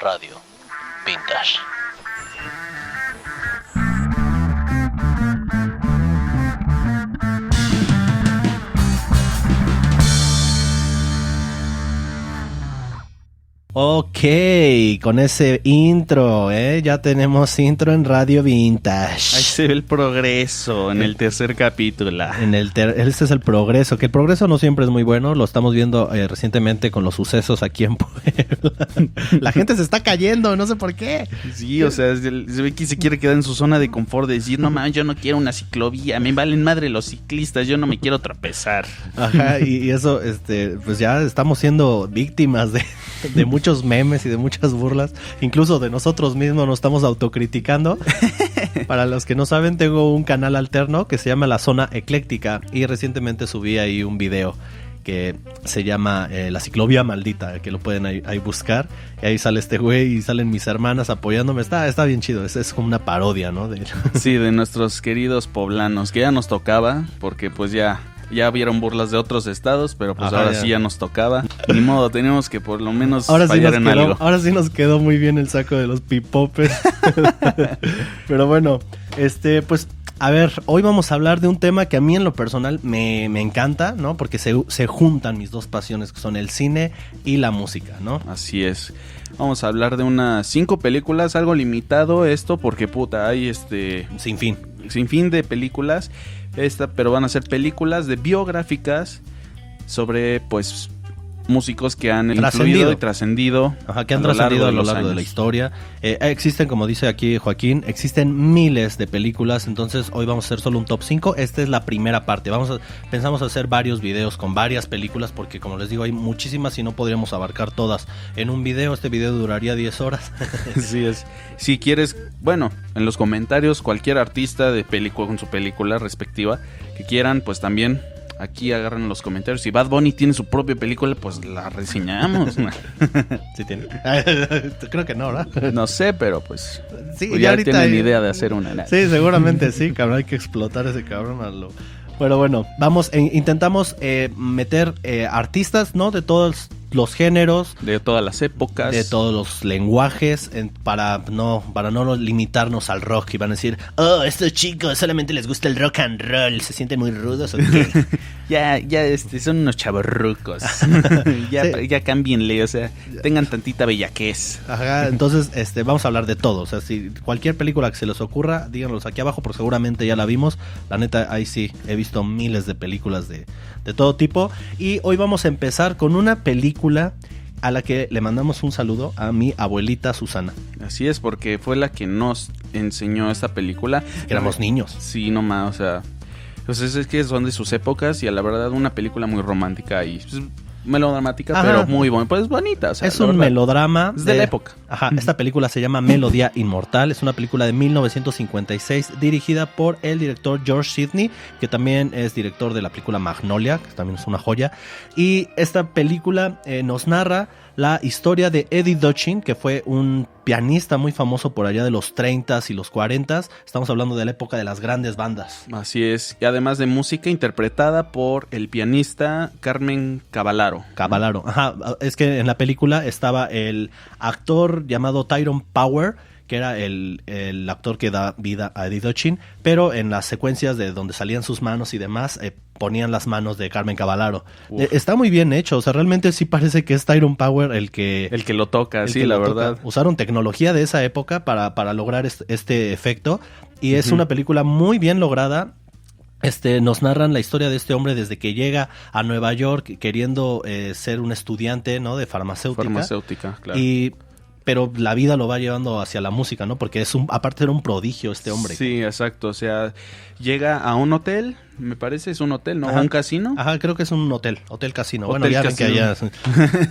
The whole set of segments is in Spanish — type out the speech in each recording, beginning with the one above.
Radio Vintage. Ok, con ese intro, ¿eh? ya tenemos intro en Radio Vintage. Ahí se ve el progreso en el tercer capítulo. En el ter- este es el progreso, que el progreso no siempre es muy bueno, lo estamos viendo eh, recientemente con los sucesos aquí en Puebla. La gente se está cayendo, no sé por qué. Sí, o sea, se ve que se quiere quedar en su zona de confort, de decir, no mames, yo no quiero una ciclovía, me valen madre los ciclistas, yo no me quiero tropezar. Ajá, y, y eso, este, pues ya estamos siendo víctimas de, de muchos memes y de muchas burlas, incluso de nosotros mismos nos estamos autocriticando. Para los que no saben, tengo un canal alterno que se llama La Zona Ecléctica y recientemente subí ahí un video que se llama eh, La Ciclovía Maldita, que lo pueden ahí, ahí buscar. Y ahí sale este güey y salen mis hermanas apoyándome. Está, está bien chido, es, es como una parodia, ¿no? De- Sí, de nuestros queridos poblanos, que ya nos tocaba, porque pues ya, ya vieron burlas de otros estados, pero pues Ajá, ahora ya. sí ya nos tocaba. Ni modo, teníamos que por lo menos Ahora sí, fallar en quedó, algo. ahora sí nos quedó muy bien el saco de los pipopes. Pero bueno, este, pues, a ver, hoy vamos a hablar de un tema que a mí en lo personal me, me encanta, ¿no? Porque se, se juntan mis dos pasiones, que son el cine y la música, ¿no? Así es. Vamos a hablar de unas cinco películas, algo limitado esto, porque puta, hay este Sin fin. sin fin de películas, esta, pero van a ser películas de biográficas sobre pues músicos que han Trascendido. influido y trascendido Ajá, que han a lo largo trascendido a de lo largo de la historia. Eh, existen, como dice aquí Joaquín, existen miles de películas, entonces hoy vamos a hacer solo un top 5. Esta es la primera parte. Vamos a, pensamos hacer varios videos con varias películas, porque como les digo, hay muchísimas y no podríamos abarcar todas en un video. Este video duraría 10 horas. Así es. Si quieres, bueno, en los comentarios cualquier artista de película con su película respectiva que quieran, pues también aquí agarran los comentarios. Si Bad Bunny tiene su propia película, pues la reseñamos. Sí tiene. Creo que no, ¿verdad? no sé, pero pues, Sí, pues ya ahorita tienen hay- idea de hacer una. Sí, seguramente sí, cabrón. Hay que explotar ese cabrón a lo. Pero bueno, vamos, e- intentamos eh, meter eh, artistas, ¿no? De todos los géneros, De todas las épocas. de todos los lenguajes, en- para no para no limitarnos al rock y van a decir, oh, estos chicos solamente les gusta el rock and roll, se sienten muy rudos o qué? Ya, ya, este, son unos chavorrucos. ya, Sí. ya cámbienle, o sea, tengan tantita bellaquez. Ajá, entonces este, vamos a hablar de todo. O sea, si cualquier película que se les ocurra, díganlos aquí abajo, porque seguramente ya la vimos. La neta, ahí sí, he visto miles de películas de, de todo tipo. Y hoy vamos a empezar con una película a la que le mandamos un saludo a mi abuelita Susana. Así es, porque fue la que nos enseñó esta película. Éramos niños. Sí, nomás, o sea, pues es, es que son de sus épocas y a la verdad una película muy romántica y pues, melodramática, Ajá. pero muy buena, pues bonita, o sea, es un verdad. melodrama. Es de la época. Ajá, esta película se llama Melodía Inmortal. Es una película de 1956 dirigida por el director George Sidney, que también es director de la película Magnolia, que también es una joya. Y esta película eh, nos narra la historia de Eddie Dochin, que fue un pianista muy famoso por allá de los 30s y los 40s. Estamos hablando de la época de las grandes bandas. Así es, y además de música interpretada por el pianista Carmen Cavalaro. Cavalaro. Ajá, es que en la película estaba el actor llamado Tyrone Power, que era el, el actor que da vida a Eddie Dochin, pero en las secuencias de donde salían sus manos y demás, eh, ponían las manos de Carmen Cavalaro. Uf. Eh, está muy bien hecho, o sea, realmente sí parece que es Tyrone Power el que... El que lo toca, sí, la toca. verdad. Usaron tecnología de esa época para, para lograr este, efecto, y es una película muy bien lograda. Este, nos narran la historia de este hombre desde que llega a Nueva York queriendo eh, ser un estudiante, ¿no? De farmacéutica. Farmacéutica, claro. Y, pero la vida lo va llevando hacia la música, ¿no? Porque es un, aparte era un prodigio este hombre. Sí, exacto, o sea, llega a un hotel, me parece, es un hotel, ¿no? Ajá. Un casino. Ajá, creo que es un hotel, hotel casino. bueno, Hotel ya ven que allá.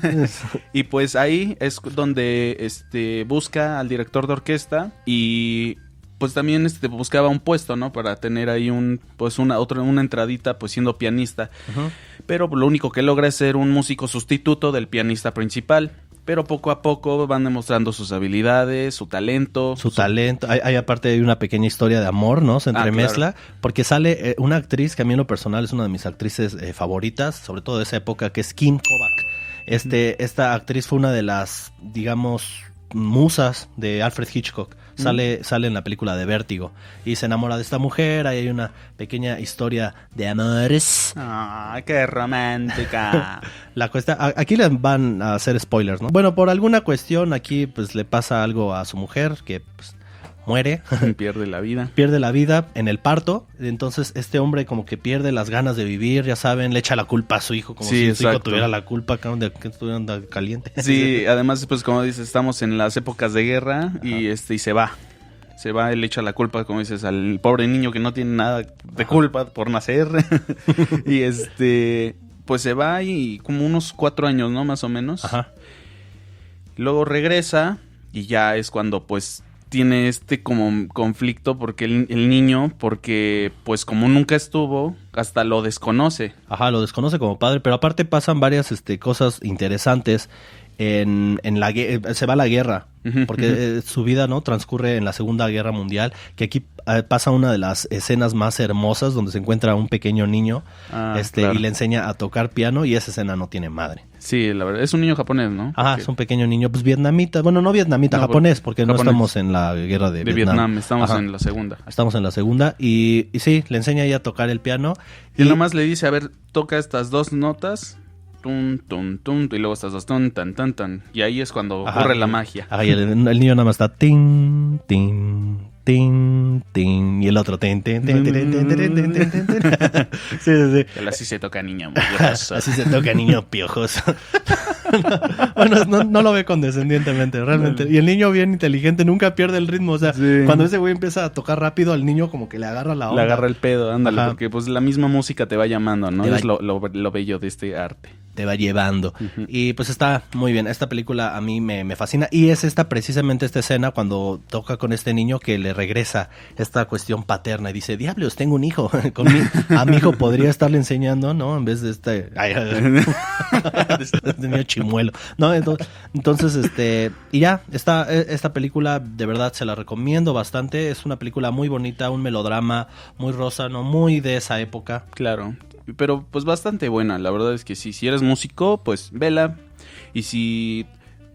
Y pues ahí es donde este busca al director de orquesta y pues también este buscaba un puesto, ¿no? Para tener ahí un pues una otra una entradita pues siendo pianista. Ujú. Pero lo único que logra es ser un músico sustituto del pianista principal. Pero poco a poco van demostrando sus habilidades, su talento. Su talento. Hay, hay aparte hay una pequeña historia de amor, ¿no? Se Ah, entremezcla. Porque sale eh, una actriz que a mí en lo personal es una de mis actrices eh, favoritas, sobre todo de esa época, que es Kim Kovac. Este, esta actriz fue una de las, digamos, musas de Alfred Hitchcock. Sale, sale en la película de Vértigo. Y se enamora de esta mujer. Ahí hay una pequeña historia de amores. Ah, qué romántica. La cuesta, aquí les van a hacer spoilers, ¿no? Bueno, por alguna cuestión aquí pues le pasa algo a su mujer que pues, muere. Pierde la vida. pierde la vida en el parto, entonces este hombre como que pierde las ganas de vivir, ya saben, le echa la culpa a su hijo, como Sí, si su hijo tuviera la culpa de que estuvieran caliente. Sí, además, pues como dices, estamos en las épocas de guerra y este y se va. Se va, él echa la culpa, como dices, al pobre niño que no tiene nada de culpa por nacer. y este, pues se va y como unos cuatro años, ¿no? Más o menos. Ajá. Luego regresa y ya es cuando pues tiene este como conflicto porque el, niño, porque pues como nunca estuvo, hasta lo desconoce. Ajá, lo desconoce como padre, pero aparte pasan varias este, cosas interesantes. En, en la eh, se va a la guerra porque eh, su vida no transcurre en la segunda guerra mundial que aquí eh, pasa una de las escenas más hermosas donde se encuentra un pequeño niño Ah, este claro. y le enseña a tocar piano y esa escena no tiene madre Sí, la verdad, es un niño japonés, ¿no? Ajá, Porque- es un pequeño niño, pues vietnamita, bueno, no vietnamita, No, japonés, porque no estamos en la guerra de, de Vietnam. Vietnam, estamos Ajá, en la segunda. Estamos en la segunda y, y sí, le enseña ahí a tocar el piano. Y nada más le dice, a ver, toca estas dos notas. Tum, tum, tum, y luego estas dos, tum, tan, tan, tan. Y ahí es cuando Ajá. ocurre la magia. Ajá, y el, el niño nada más está tin, tin, tin, tin, y el otro tin, tin, tin, tin, tin, tin, tin. Sí, sí, sí. Así se toca muy grosa. Así se toca niño piojoso. bueno, no, no lo ve condescendientemente, realmente. Y el niño bien inteligente nunca pierde el ritmo. O sea, Sí. cuando ese güey empieza a tocar rápido, al niño como que le agarra la Le onda. agarra el pedo, ándale, Ajá. porque pues la misma música te va llamando, ¿no? Te va- Es lo, lo- lo bello de este arte. Te va llevando. Y pues está muy bien. Esta película a mí me, me fascina. Y es esta precisamente esta escena cuando toca con este niño que le regresa esta cuestión paterna y dice, diablos, tengo un hijo. con mi, a mi hijo podría estarle enseñando, ¿no? En vez de este... ay, este niño chimuelo. No, entonces, entonces, este... Y ya, esta, esta película de verdad se la recomiendo bastante. Es una película muy bonita, un melodrama muy rosa, ¿no? Muy de esa época. Claro, pero pues bastante buena. La verdad es que sí, si eres músico, pues vela. Y si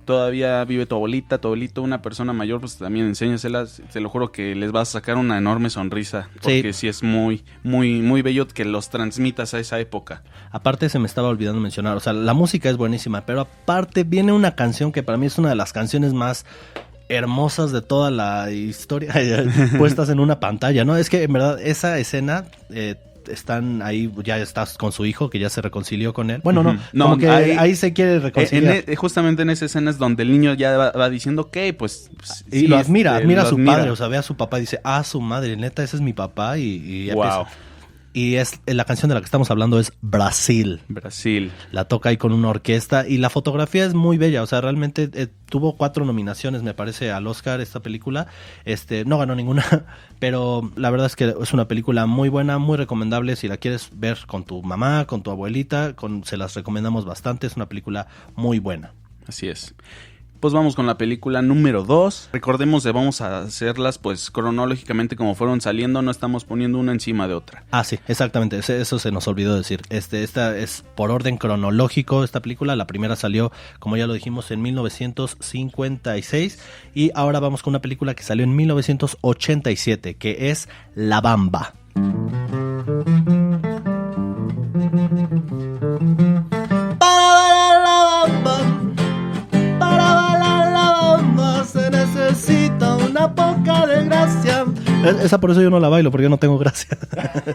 todavía vive tu abuelita, tu abuelito, una persona mayor, pues también enséñaselas. Te lo juro que les vas a sacar una enorme sonrisa. Porque sí, es muy, muy, muy bello que los transmitas a esa época. Aparte se me estaba olvidando mencionar, o sea, la música es buenísima, pero aparte viene una canción que para mí es una de las canciones más hermosas de toda la historia puestas en una pantalla, ¿no? Es que en verdad esa escena eh, están ahí, ya estás con su hijo que ya se reconcilió con él. Bueno, no. No, como que ahí, ahí- se quiere Eh, en reconciliar. e- justamente en esa escena es donde el niño ya va, va diciendo, ok, pues... pues, y sí, lo admira, este, admira a lo su admira. padre, o sea, ve a su papá y dice, ah, su madre, neta, ese es mi papá y, Wow. empieza. Y es la canción de la que estamos hablando es Brasil. Brasil. la toca ahí con una orquesta y la fotografía es muy bella, o sea, realmente eh, tuvo cuatro nominaciones, me parece, al Oscar esta película, este, no ganó ninguna, pero la verdad es que es una película muy buena, muy recomendable, si la quieres ver con tu mamá, con tu abuelita, con, se las recomendamos bastante, es una película muy buena. Así es. Pues vamos con la película número 2. Recordemos que vamos a hacerlas pues cronológicamente como fueron saliendo, no estamos poniendo una encima de otra. Ah, sí, exactamente, eso se nos olvidó decir. Este, esta es por orden cronológico esta película. La primera salió, como ya lo dijimos, en 1956 y ahora vamos con una película que salió en 1987, que es La Bamba. Necesita una poca de gracia. Esa por eso yo no la bailo, porque yo no tengo gracia.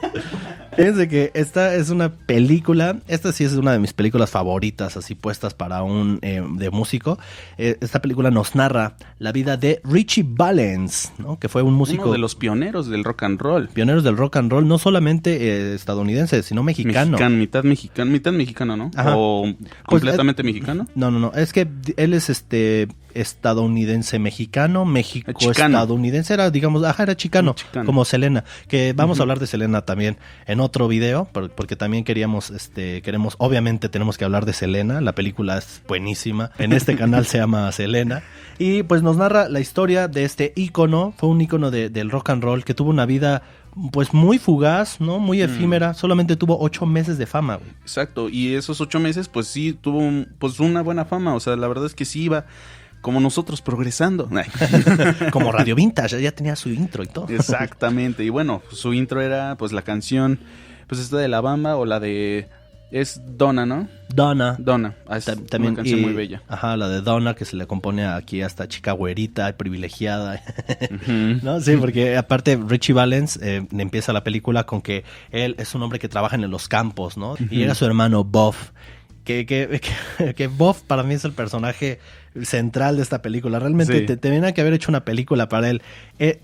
Fíjense que esta es una película, esta sí es una de mis películas favoritas, así puestas para un eh, de músico. Eh, esta película nos narra la vida de Richie Valens, ¿no? que fue un músico Uno de los pioneros del rock and roll. pioneros del rock and roll, no solamente eh, estadounidense, sino mexicano. Mexicano, mitad mexicano, mitad mexicano, ¿no? Ajá. O Pues, completamente mexicano. No, no, no. Es que él es este estadounidense mexicano, México Chicano. estadounidense, era, digamos, ajá, era chicano, Chicano. como Selena. Que vamos a hablar de Selena también en otro video, por- porque también queríamos, este, queremos, obviamente tenemos que hablar de Selena. La película es buenísima. En este canal se llama Selena. Y pues nos narra la historia de este ícono, fue un ícono de- del rock and roll que tuvo una vida pues muy fugaz, ¿no? Muy efímera, solamente tuvo ocho meses de fama, güey. Exacto, y esos ocho meses, pues sí, tuvo un- pues una buena fama, o sea, la verdad es que sí iba, como nosotros progresando. Como Radio Vintage, ya tenía su intro y todo. Exactamente. Y bueno, su intro era pues la canción, pues esta de La Bamba o la de... Es Donna, ¿no? Donna. Donna. Ah, es Ta- También, una canción y- muy bella. Ajá, la de Donna, que se le compone aquí hasta chica güerita, privilegiada. ¿No? Sí, porque aparte Richie Valens eh, empieza la película con que él es un hombre que trabaja en los campos, ¿no? Y llega su hermano Buff. Que, que, que, que Buff para mí es el personaje central de esta película. Realmente Sí. te, tenían que haber hecho una película para él. Eh,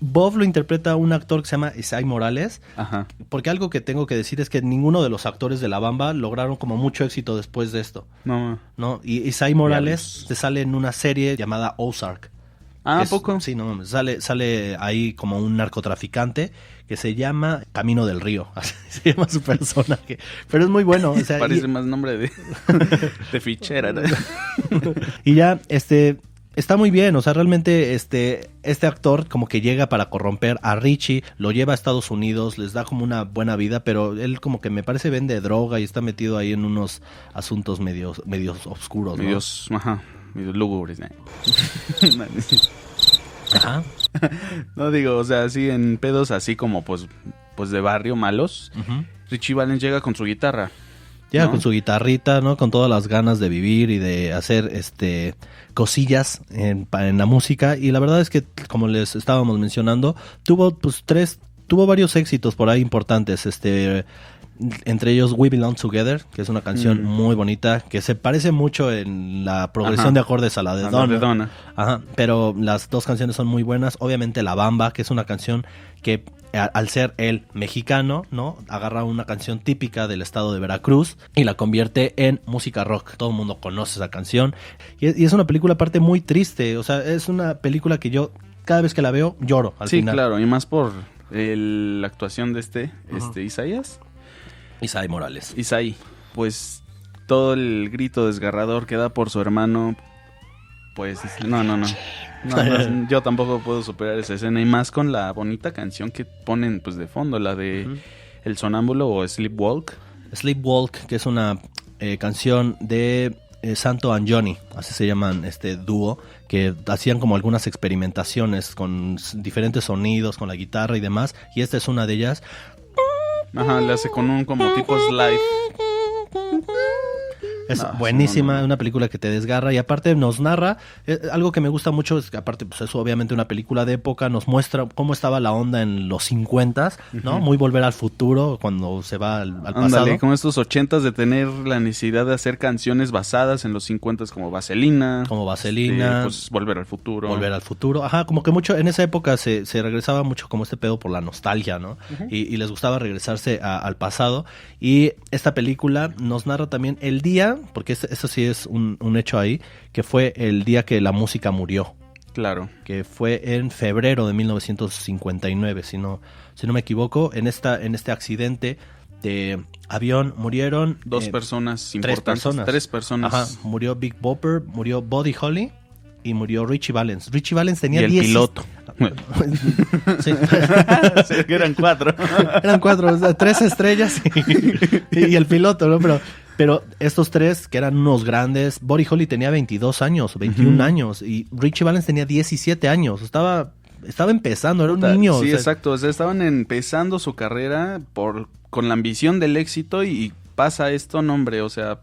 Buff lo interpreta un actor que se llama Isai Morales. Ajá. Porque algo que tengo que decir es que ninguno de los actores de La Bamba lograron como mucho éxito después de esto. No. ¿no? Y Isai Morales te sale en una serie llamada Ozark. Ah, que ¿a es- poco? Sí, no mames. Sale, sale ahí como un narcotraficante que se llama Camino del Río. Así se llama su personaje. Pero es muy bueno. o sea, Parece y, más nombre de, de fichera. ¿no? y ya, este. Está muy bien, o sea, realmente este, este actor como que llega para corromper a Richie, lo lleva a Estados Unidos, les da como una buena vida, pero él como que me parece vende droga y está metido ahí en unos asuntos medios, medios oscuros. ¿no? Medios, ajá, medios lúgubres. ¿no? Ajá. No digo, o sea, así en pedos así como pues, pues de barrio malos. Richie Valens llega con su guitarra. Llega ¿no? con su guitarrita, ¿no? Con todas las ganas de vivir y de hacer este cosillas en, en la música. Y la verdad es que, como les estábamos mencionando, tuvo pues tres, tuvo varios éxitos por ahí importantes. Este entre ellos We Belong Together, que es una canción Mm. muy bonita, que se parece mucho en la progresión Ajá. de acordes a la de A la Donna. de Donna. Ajá, pero las dos canciones son muy buenas. Obviamente La Bamba, que es una canción que al ser él mexicano, ¿no? Agarra una canción típica del estado de Veracruz y la convierte en música rock. Todo el mundo conoce esa canción. Y es, una película aparte muy triste. O sea, es una película que yo cada vez que la veo lloro al sí, final. claro, y más por el- la actuación de este, este Isaías. Isai Morales. Isaí. Pues todo el grito desgarrador que da por su hermano. Pues no, no, no. No, no, yo tampoco puedo superar esa escena. Y más con la bonita canción que ponen pues de fondo, la de. El Sonámbulo o Sleepwalk. Sleepwalk, que es una eh, canción de eh, Santo and Johnny, así se llaman este dúo, que hacían como algunas experimentaciones con diferentes sonidos, con la guitarra y demás, y esta es una de ellas. Ajá, le hace con un como tipo slide. Es No, buenísima, no, no. una película que te desgarra y aparte nos narra, eh, algo que me gusta mucho es que aparte pues es obviamente una película de época, nos muestra cómo estaba la onda en los 50, ¿no? Muy volver al futuro cuando se va al, al pasado. Ándale, como estos ochentas de tener la necesidad de hacer canciones basadas en los cincuentas como Vaselina. Como Vaselina. este, pues Volver al futuro. Volver al futuro. Ajá, como que mucho, en esa época se, se regresaba mucho como este pedo por la nostalgia, ¿no? y, y les gustaba regresarse a- al pasado. Y esta película nos narra también el día, porque es- eso sí es un, un hecho ahí, que fue el día que la música murió. Claro. que fue en febrero de 1959, si no, si no me equivoco, en esta, en este accidente de avión murieron Dos eh, personas tres importantes. personas. Tres personas. Ajá, murió Big Bopper, murió Buddy Holly y murió Richie Valens. Richie Valens Y tenía el 10 piloto. Sí. Sí, que eran cuatro. Eran cuatro, o sea, tres estrellas y, y el piloto, ¿no? Pero, pero estos tres, que eran unos grandes, Buddy Holly tenía 22 años, 21 Ujú. años, y Richie Valens tenía 17 años. Estaba, estaba empezando, era un niño. Sí, o sea, exacto. O sea, estaban empezando su carrera por con la ambición del éxito y, y pasa esto, no, hombre. O sea,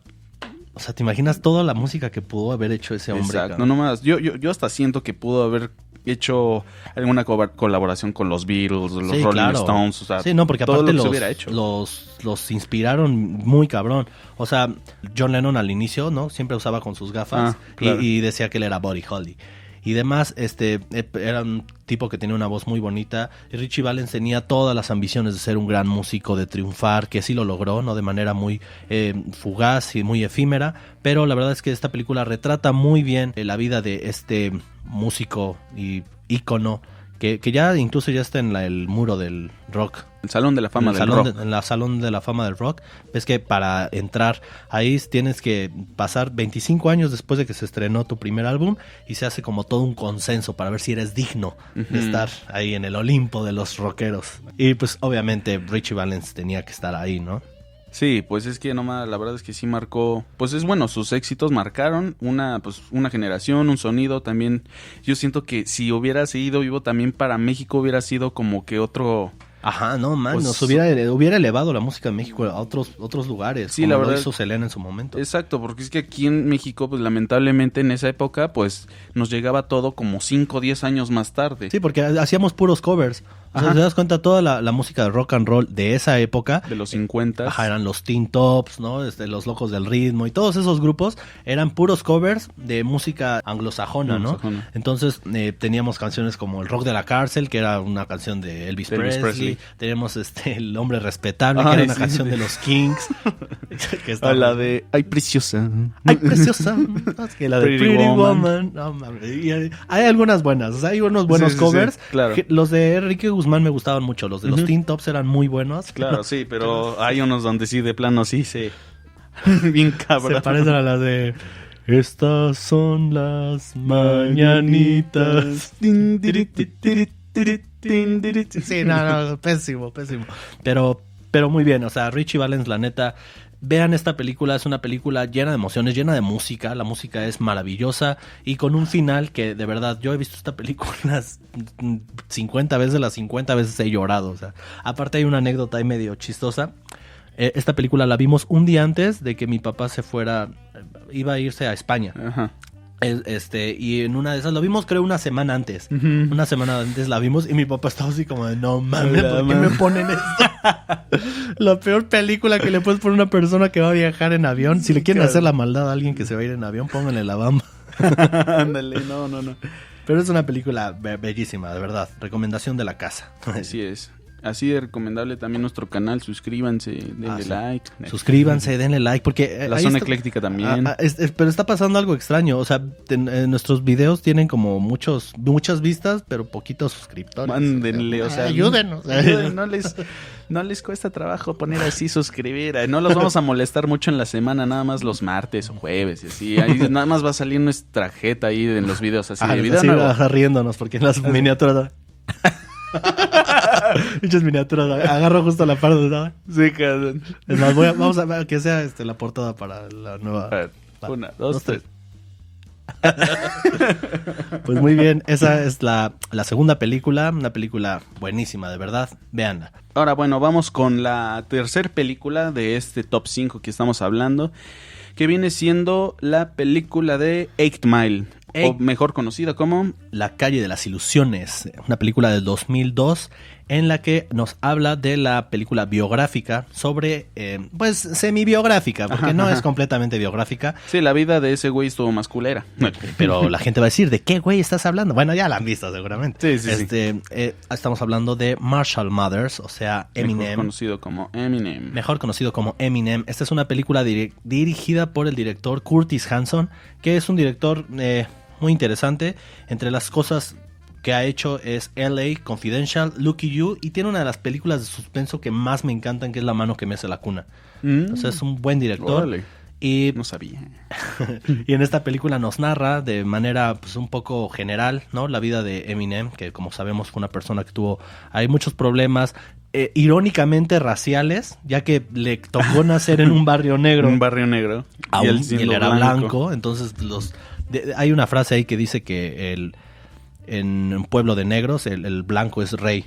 O sea, ¿te imaginas toda la música que pudo haber hecho ese hombre? exacto. cabrón? No, nomás. Yo, yo, yo hasta siento que pudo haber hecho alguna co- colaboración con los Beatles, los Sí, Rolling claro. Stones. O sea, sí, no, porque todo aparte lo que los, se hubiera hecho. los, los inspiraron muy cabrón. O sea, John Lennon al inicio, ¿no? Siempre usaba con sus gafas Ah, y- decía que él era Buddy Holly. Y demás, este, eh, era un tipo que tenía una voz muy bonita. Y Richie Valens tenía todas las ambiciones de ser un gran músico, de triunfar, que sí lo logró, ¿no? De manera muy eh, fugaz y muy efímera. Pero la verdad es que esta película retrata muy bien eh, la vida de este músico y ícono. Que, que ya incluso ya está en el muro del rock El Salón de la Fama el del salón Rock. de- en la salón de la fama del rock, ves que para entrar ahí tienes que pasar 25 años después de que se estrenó tu primer álbum y se hace como todo un consenso para ver si eres digno de estar ahí en el Olimpo de los rockeros. Y pues obviamente Richie Valens tenía que estar ahí, ¿no? Sí, pues es que nomás la verdad es que sí marcó, pues es bueno, sus éxitos marcaron una pues una generación, un sonido también. Yo siento que si hubiera seguido vivo también para México hubiera sido como que otro Ajá, no, man, Pues- nos hubiera, hubiera elevado la música de México a otros, otros lugares. Sí, como la lo verdad- hizo Selena en su momento. Exacto, porque es que aquí en México pues lamentablemente en esa época pues nos llegaba todo como 5 o 10 años más tarde. Sí, porque hacíamos puros covers. O sea, Ajá. te das cuenta, toda la, la música de rock and roll de esa época De los 50. Ajá, eran los Teen Tops, ¿no? Este, los Locos del Ritmo y todos esos grupos eran puros covers de música anglosajona, ¿no? Anglosajona. Entonces eh, teníamos canciones como El Rock de la Cárcel, que era una canción de Elvis, De Presley. Presley. Teníamos este, El Hombre Respetable, que era una sí, canción sí. de los Kings. que estaba- la de Ay preciosa. Ay, preciosa. No, es que la de Pretty Pretty, Woman. Woman. No, hay, hay algunas buenas. O sea, hay unos buenos Sí, covers. claro. Que- Los de Enrique Guzmán me gustaban mucho. Los de los. Teen Tops eran muy buenos. Claro, sí, pero hay unos donde sí de plano sí se bien cabrón. Se parecen a las de. Estas son las mañanitas. Sí, no, no, pésimo, pésimo. Pero, pero muy bien, o sea, Richie Valens, la neta, vean esta película, es una película llena de emociones, llena de música, la música es maravillosa y con un final que de verdad, yo he visto esta película unas 50 veces, las 50 veces he llorado, o sea, aparte hay una anécdota ahí medio chistosa. Eh, esta película la vimos un día antes de que mi papá se fuera, iba a irse a España. Ajá. Es- Este, y en una de esas lo vimos, creo, una semana antes. Una semana antes la vimos y mi papá estaba así como de, no mames, Hola, ¿por qué mam". me ponen esto? la peor película que le puedes poner a una persona que va a viajar en avión. Si le quieren claro. hacer la maldad a alguien que se va a ir en avión, pónganle la bamba. Ándale, no, no, no. Pero es una película be- bellísima, de verdad. Recomendación de la casa. Así es. Así de recomendable también nuestro canal, suscríbanse, denle Ah, sí. like. Suscríbanse, denle like, porque... eh, La zona está- ecléctica también. Ah, ah, es- es- pero está pasando algo extraño. O sea, ten- eh, nuestros videos tienen como muchos, muchas vistas, pero poquitos suscriptores. Mándenle, o sea, ayúdenos. ayuden, No les, no les cuesta trabajo poner así suscribir. No los vamos a molestar mucho en la semana, nada más los martes o jueves y así. Ahí nada más va a salir nuestra jeta ahí en los videos así Ah, de video así, riéndonos, porque en las miniaturas. Muchas miniaturas. Agarro justo la parte de nada. Sí, cabrón. Es más, voy a- vamos a ver que sea este, la portada para la nueva. A ver, Va, una, dos, dos, tres. Pues muy bien, esa es la, la segunda película. Una película buenísima, de verdad. Veanla. Ahora, bueno, vamos con la tercer película de este top 5 que estamos hablando, que viene siendo la película de Eight Mile, o mejor conocida como La calle de las ilusiones, una película del 2002 en la que nos habla de la película biográfica sobre, eh, pues semi-biográfica, porque no es completamente biográfica, Sí, la vida de ese güey estuvo más culera. pero la gente va a decir, ¿de qué güey estás hablando? Bueno, ya la han visto seguramente. Sí, sí, sí. este, eh, estamos hablando de Marshall Mothers, o sea, Mejor Eminem. conocido como Eminem. Mejor conocido como Eminem. Esta es una película diri- dirigida por el director Curtis Hanson, que es un director eh, muy interesante. Entre las cosas que ha hecho es LA Confidential, Lucky You, y tiene una de las películas de suspenso que más me encantan, que es La mano que mece la cuna. Mm. Sea, es un buen director. Órale. Y, No sabía. y en esta película nos narra de manera pues, un poco general, ¿no? La vida de Eminem, que como sabemos fue una persona que tuvo hay muchos problemas eh, irónicamente raciales, ya que le tocó nacer en un barrio negro. Un barrio negro. Aún, y él, era blanco. entonces los de- hay una frase ahí que dice que el en un pueblo de negros el, el blanco es rey.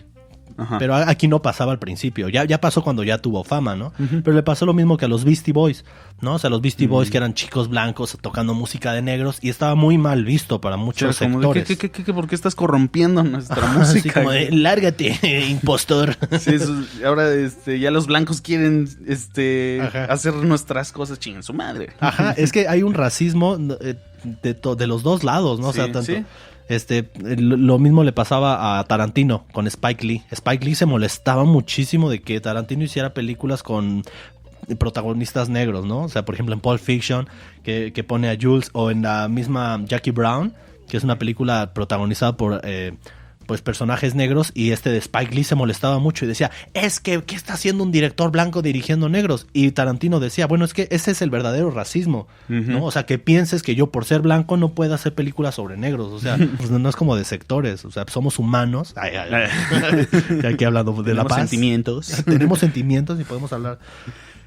Ajá. Pero aquí no pasaba al principio, ya, ya pasó cuando ya tuvo fama, ¿no? Pero le pasó lo mismo que a los Beastie Boys, ¿no? O sea, los Beastie Boys que eran chicos blancos tocando música de negros y estaba muy mal visto para O sea, muchos como de, sectores. ¿qué, qué, qué, qué, por qué estás corrompiendo nuestra Así música? como de, lárgate, impostor. Sí, eso- ahora este, ya los blancos quieren este, Ajá. hacer nuestras cosas chingan su madre. Ajá, es que hay un racismo eh, de, de los dos lados, ¿no? o sea, tanto. sí. Este, lo mismo le pasaba a Tarantino con Spike Lee. Spike Lee se molestaba muchísimo de que Tarantino hiciera películas con protagonistas negros, ¿no? O sea, por ejemplo, en Pulp Fiction, que, que pone a Jules, o en la misma Jackie Brown, que es una película protagonizada por eh, pues personajes negros, y este de Spike Lee se molestaba mucho y decía, es que, ¿qué está haciendo un director blanco dirigiendo negros? Y Tarantino decía, bueno, es que ese es el verdadero racismo, ¿no? O sea, que pienses que yo por ser blanco no puedo hacer películas sobre negros, o sea, pues no es como de sectores, o sea, somos humanos, ay, ay, ay. Ya aquí hablando de la Tenemos paz. sentimientos. Tenemos sentimientos y podemos hablar.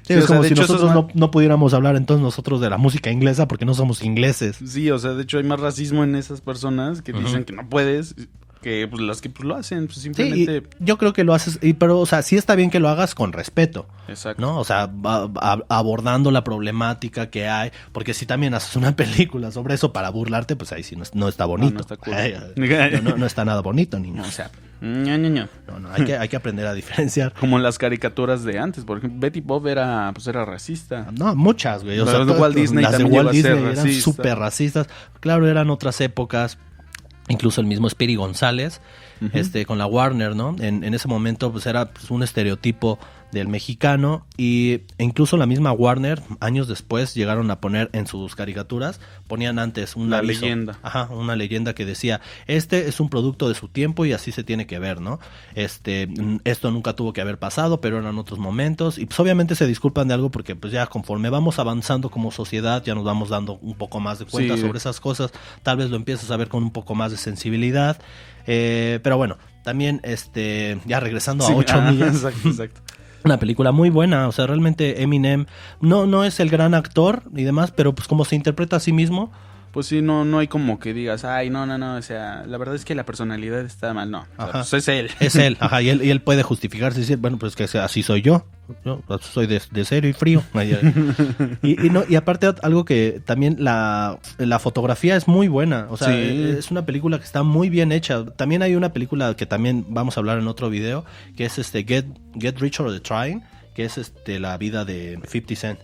Sí, Sí, es sea, como si nosotros no, no pudiéramos hablar entonces nosotros de la música inglesa porque no somos ingleses. Sí, o sea, de hecho hay más racismo en esas personas que dicen que no puedes que pues, las que pues, lo hacen, pues Sí, simplemente... yo creo que lo haces, y, pero, o sea, sí está bien que lo hagas con respeto, Exacto. ¿no? O sea, abordando la problemática que hay, porque si también haces una película sobre eso para burlarte, pues ahí sí no, es- no está bonito. no está cool. Ay, no, no- no está nada bonito, niño. O sea, Ño. no, no, hay que, hay que aprender a diferenciar. Como las caricaturas de antes, por ejemplo, Betty Bob era, pues, era racista. No, muchas, güey. O Las sea, de Walt Disney las de Walt eran súper racistas. Claro, eran otras épocas. Incluso el mismo Speedy González, este, con la Warner, ¿no? En, en ese momento, pues era pues, un estereotipo del mexicano. Y e incluso la misma Warner, años después, llegaron a poner en sus caricaturas, ponían antes una leyenda. Ajá, una leyenda que decía, este es un producto de su tiempo y así se tiene que ver, ¿no? Este, esto nunca tuvo que haber pasado, pero eran otros momentos y pues obviamente se disculpan de algo porque pues ya conforme vamos avanzando como sociedad, ya nos vamos dando un poco más de cuenta Sí. sobre esas cosas, tal vez lo empiezas a ver con un poco más de sensibilidad, eh, pero bueno, también este, ya regresando a Sí, 8 ah, millas. Exacto, exacto. Una película muy buena, o sea, realmente Eminem no, no es el gran actor y demás, pero pues como se interpreta a sí mismo, Pues sí, no, no hay como que digas, ay, no, no, no, o sea, la verdad es que la personalidad está mal, no. O sea, Ajá. pues es él. Es él, ajá, y él, y él puede justificarse y decir, bueno, pues que sea- así soy yo. Yo pues, soy de, de serio y frío. Y, y no, y aparte algo que también la, la fotografía es muy buena. O sea, Sí. eh, es una película que está muy bien hecha. También hay una película que también vamos a hablar en otro video, que es este Get, Get Rich or the Trying, que es este la vida de 50 Cent.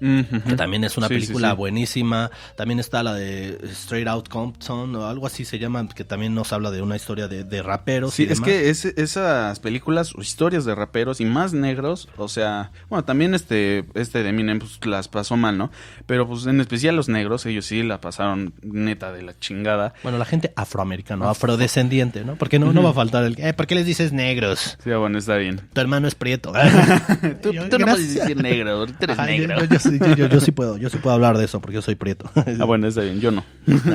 Que también es una Sí, película sí. buenísima. También está la de Straight Out Compton o algo así se llama, que también nos habla de una historia de, de raperos. Sí, y es que es- esas películas o historias de raperos y más negros, o sea, bueno, también este este de Eminem pues, las pasó mal, ¿no? Pero pues en especial los negros, ellos sí la pasaron neta de la chingada. Bueno, la gente afroamericana, afrodescendiente, ¿no? Porque no, no va a faltar el... Eh, ¿Por qué les dices negros? Sí, bueno, está bien. Tu hermano es prieto. Tú, Yo, tú no puedes decir negro, tú eres Ajá, yo, negro. yo- yo- yo- yo sí puedo, yo sí puedo hablar de eso porque yo soy prieto. Ah, bueno, está bien, yo no.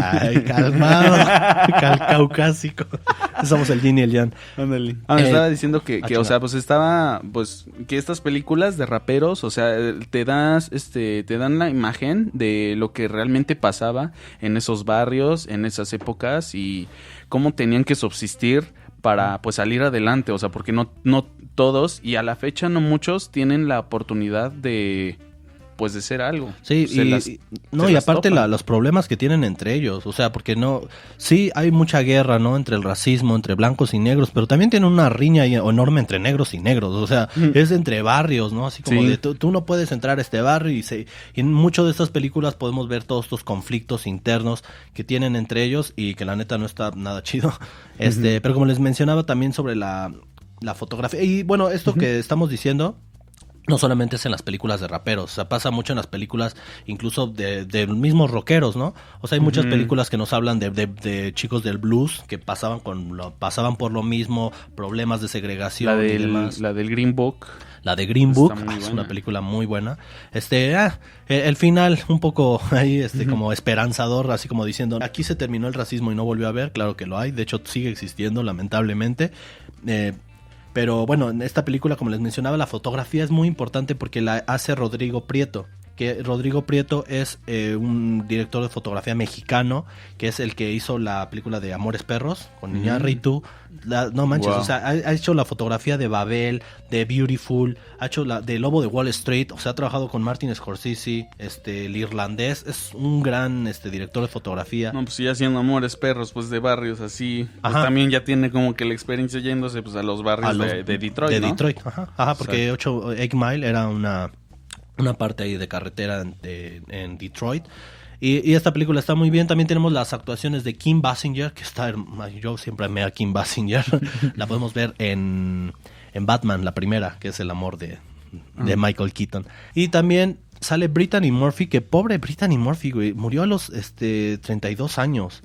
Ay, calmado, cal caucásico. Somos el yin y el yang. Ándale. Ah, me Eh, estaba diciendo que, que, o sea, pues estaba, pues, que estas películas de raperos, o sea, te das, este, te dan la imagen de lo que realmente pasaba en esos barrios, en esas épocas y cómo tenían que subsistir para, pues, salir adelante, o sea, porque no, no todos y a la fecha no muchos tienen la oportunidad de, pues, de ser algo. Sí, Se y, las- y- no, y aparte la- los problemas que tienen entre ellos, o sea, porque no, sí hay mucha guerra, ¿no? Entre el racismo, entre blancos y negros, pero también tienen una riña enorme entre negros y negros, o sea, es entre barrios, ¿no? Así como Sí. de tú, tú no puedes entrar a este barrio y, se, y en muchas de estas películas podemos ver todos estos conflictos internos que tienen entre ellos y que la neta no está nada chido. Este, pero como les mencionaba también sobre la, la fotografía, y bueno, esto que estamos diciendo, no solamente es en las películas de raperos, o sea, pasa mucho en las películas incluso de, de mismos rockeros, ¿no? O sea, hay muchas películas que nos hablan de, de- de chicos del blues que pasaban con lo, pasaban por lo mismo, problemas de segregación la y del, demás. la del Green Book. La de Green Book ah, es una película muy buena. Este, ah, eh, el final un poco ahí, este, como esperanzador, así como diciendo, aquí se terminó el racismo y no volvió a haber. Claro que lo hay, de hecho sigue existiendo, lamentablemente. Eh, pero bueno, en esta película, como les mencionaba, la fotografía es muy importante porque la hace Rodrigo Prieto. Que Rodrigo Prieto es eh, un director de fotografía mexicano, que es el que hizo la película de Amores Perros, con Mm. Iñárritu. La- no manches, Wow. o sea, ha, ha hecho la fotografía de Babel, de Beautiful, ha hecho la de Lobo de Wall Street, o sea, ha trabajado con Martin Scorsese, este, el irlandés, es un gran este, director de fotografía. No, pues ya haciendo amores perros, pues de barrios así. Pues también ya tiene como que la experiencia yéndose pues a los barrios a los- de, de Detroit, De ¿no? Detroit, ajá, ajá porque 8 Egg Mile era una, una parte ahí de carretera en, de- en Detroit. Y, y esta película está muy bien. También tenemos las actuaciones de Kim Basinger, que está. Yo siempre amé a Kim Basinger. la podemos ver en, en Batman, la primera, que es el amor de, de Michael Keaton. Y también sale Brittany Murphy, que pobre Brittany Murphy, güey, murió a los este, 32 años.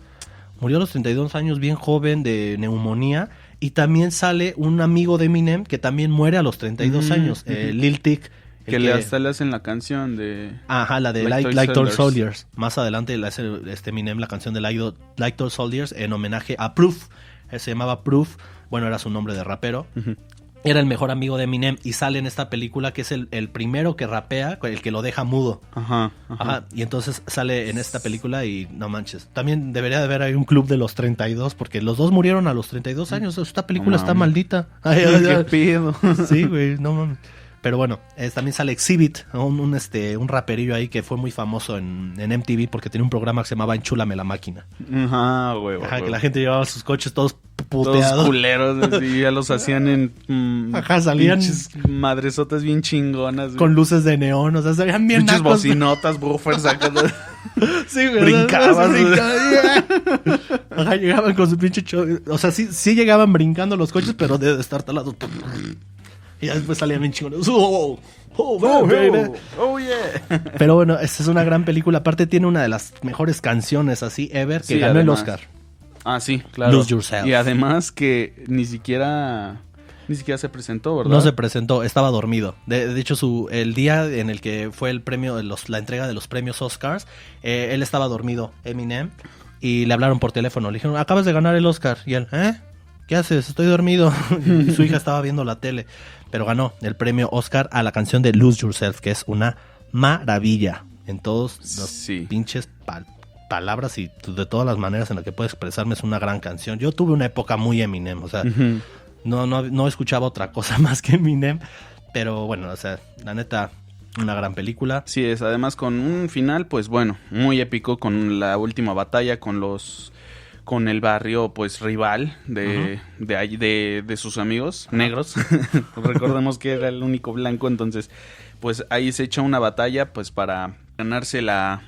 Murió a los 32 años, bien joven, de neumonía. Y también sale un amigo de Eminem que también muere a los 32 Mm, años, eh, Lil Tick. Que le hasta le hacen la canción de... Ajá, la de Like Like, Toy Like Toy Soldiers. Soldiers. Más adelante le hace este Eminem la canción de Like, Like Toy Soldiers en homenaje a Proof. Él se llamaba Proof. Bueno, era su nombre de rapero. era el mejor amigo de Eminem y sale en esta película que es el, el primero que rapea, el que lo deja mudo. Ajá, ajá. Ajá, y entonces sale en esta película y no manches. También debería de haber ahí un club de los 32 porque los dos murieron a los 32 años. Esta película No está maldita. Ay, ay, ¿Qué ay. pido? Sí, güey, no mames. Pero bueno, eh, también sale Exhibit, un, un, este, un raperillo ahí que fue muy famoso en, en MTV porque tenía un programa que se llamaba Enchúlame la máquina. Ajá, güey. Ajá, que la gente llevaba sus coches todos Todos puteados. culeros, así, ya los hacían en. mm, Ajá, salían- madresotas bien chingonas. güey. Con luces de neón, o sea, se veían bien Pinches nacos. bocinotas, buffers acá. Sí, güey. Brincabas, o sea, brincaba. Ajá, llegaban con su pinche cho- O sea, sí, sí llegaban brincando los coches, pero de estar talados. Y ya después salían bien chingones. Oh, oh, Oh, baby. oh, oh, yeah. Pero bueno, esta es una gran película. Aparte tiene una de las mejores canciones así ever que Sí, ganó además. el Oscar. Ah, sí, claro. Lose Yourself. Y además que ni siquiera. Ni siquiera se presentó, ¿verdad? No se presentó, estaba dormido. De, de hecho, su, el día en el que fue el premio, los- la entrega de los premios Oscars, eh, él estaba dormido, Eminem, y le hablaron por teléfono. Le dijeron, acabas de ganar el Oscar. Y él, ¿eh? ¿Qué haces? Estoy dormido. y su hija estaba viendo la tele. Pero ganó el premio Oscar a la canción de Lose Yourself, que es una maravilla en todos los Sí. pinches pal- palabras y de todas las maneras en las que puede expresarme es una gran canción. Yo tuve una época muy Eminem, o sea, Ujú. no, no, no escuchaba otra cosa más que Eminem. Pero bueno, o sea, la neta, una gran película. Sí, es además con un final, pues bueno, muy épico con la última batalla con los con el barrio pues rival de, de, de sus amigos negros. Recordemos que era el único blanco, entonces pues ahí se echa una batalla pues para ganarse la,